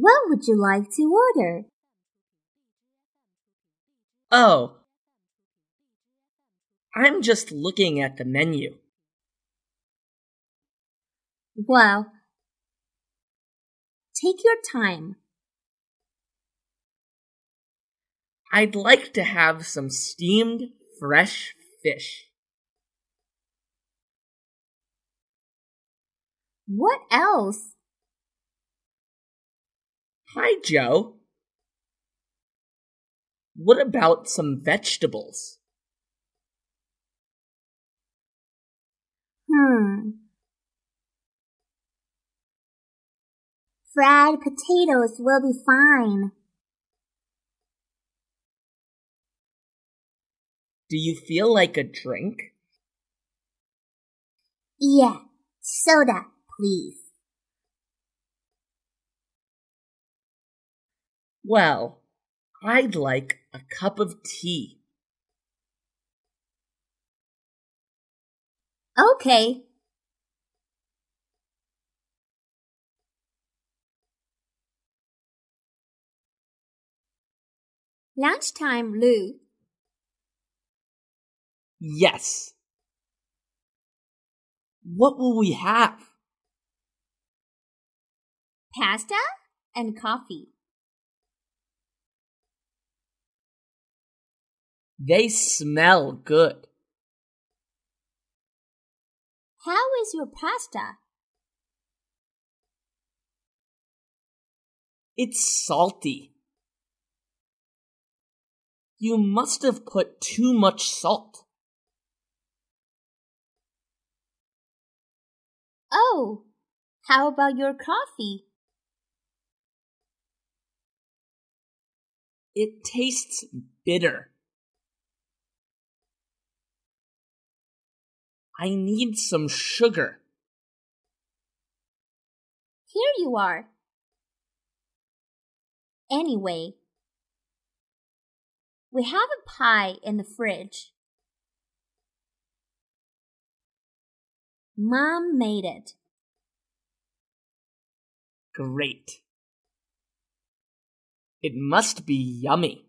What would you like to order? Oh, I'm just looking at the menu. Well, take your time. I'd like to have some steamed fresh fish. What else? Hi, Joe. What about some vegetables? Hmm. Fried potatoes will be fine. Do you feel like a drink? Yeah, soda, please. Well, I'd like a cup of tea. Okay. Lunchtime, Lou. Yes. What will we have? Pasta and coffee. They smell good. How is your pasta? It's salty. You must have put too much salt. Oh, how about your coffee? It tastes bitter. I need some sugar. Here you are. Anyway, we have a pie in the fridge. Mom made it. Great. It must be yummy.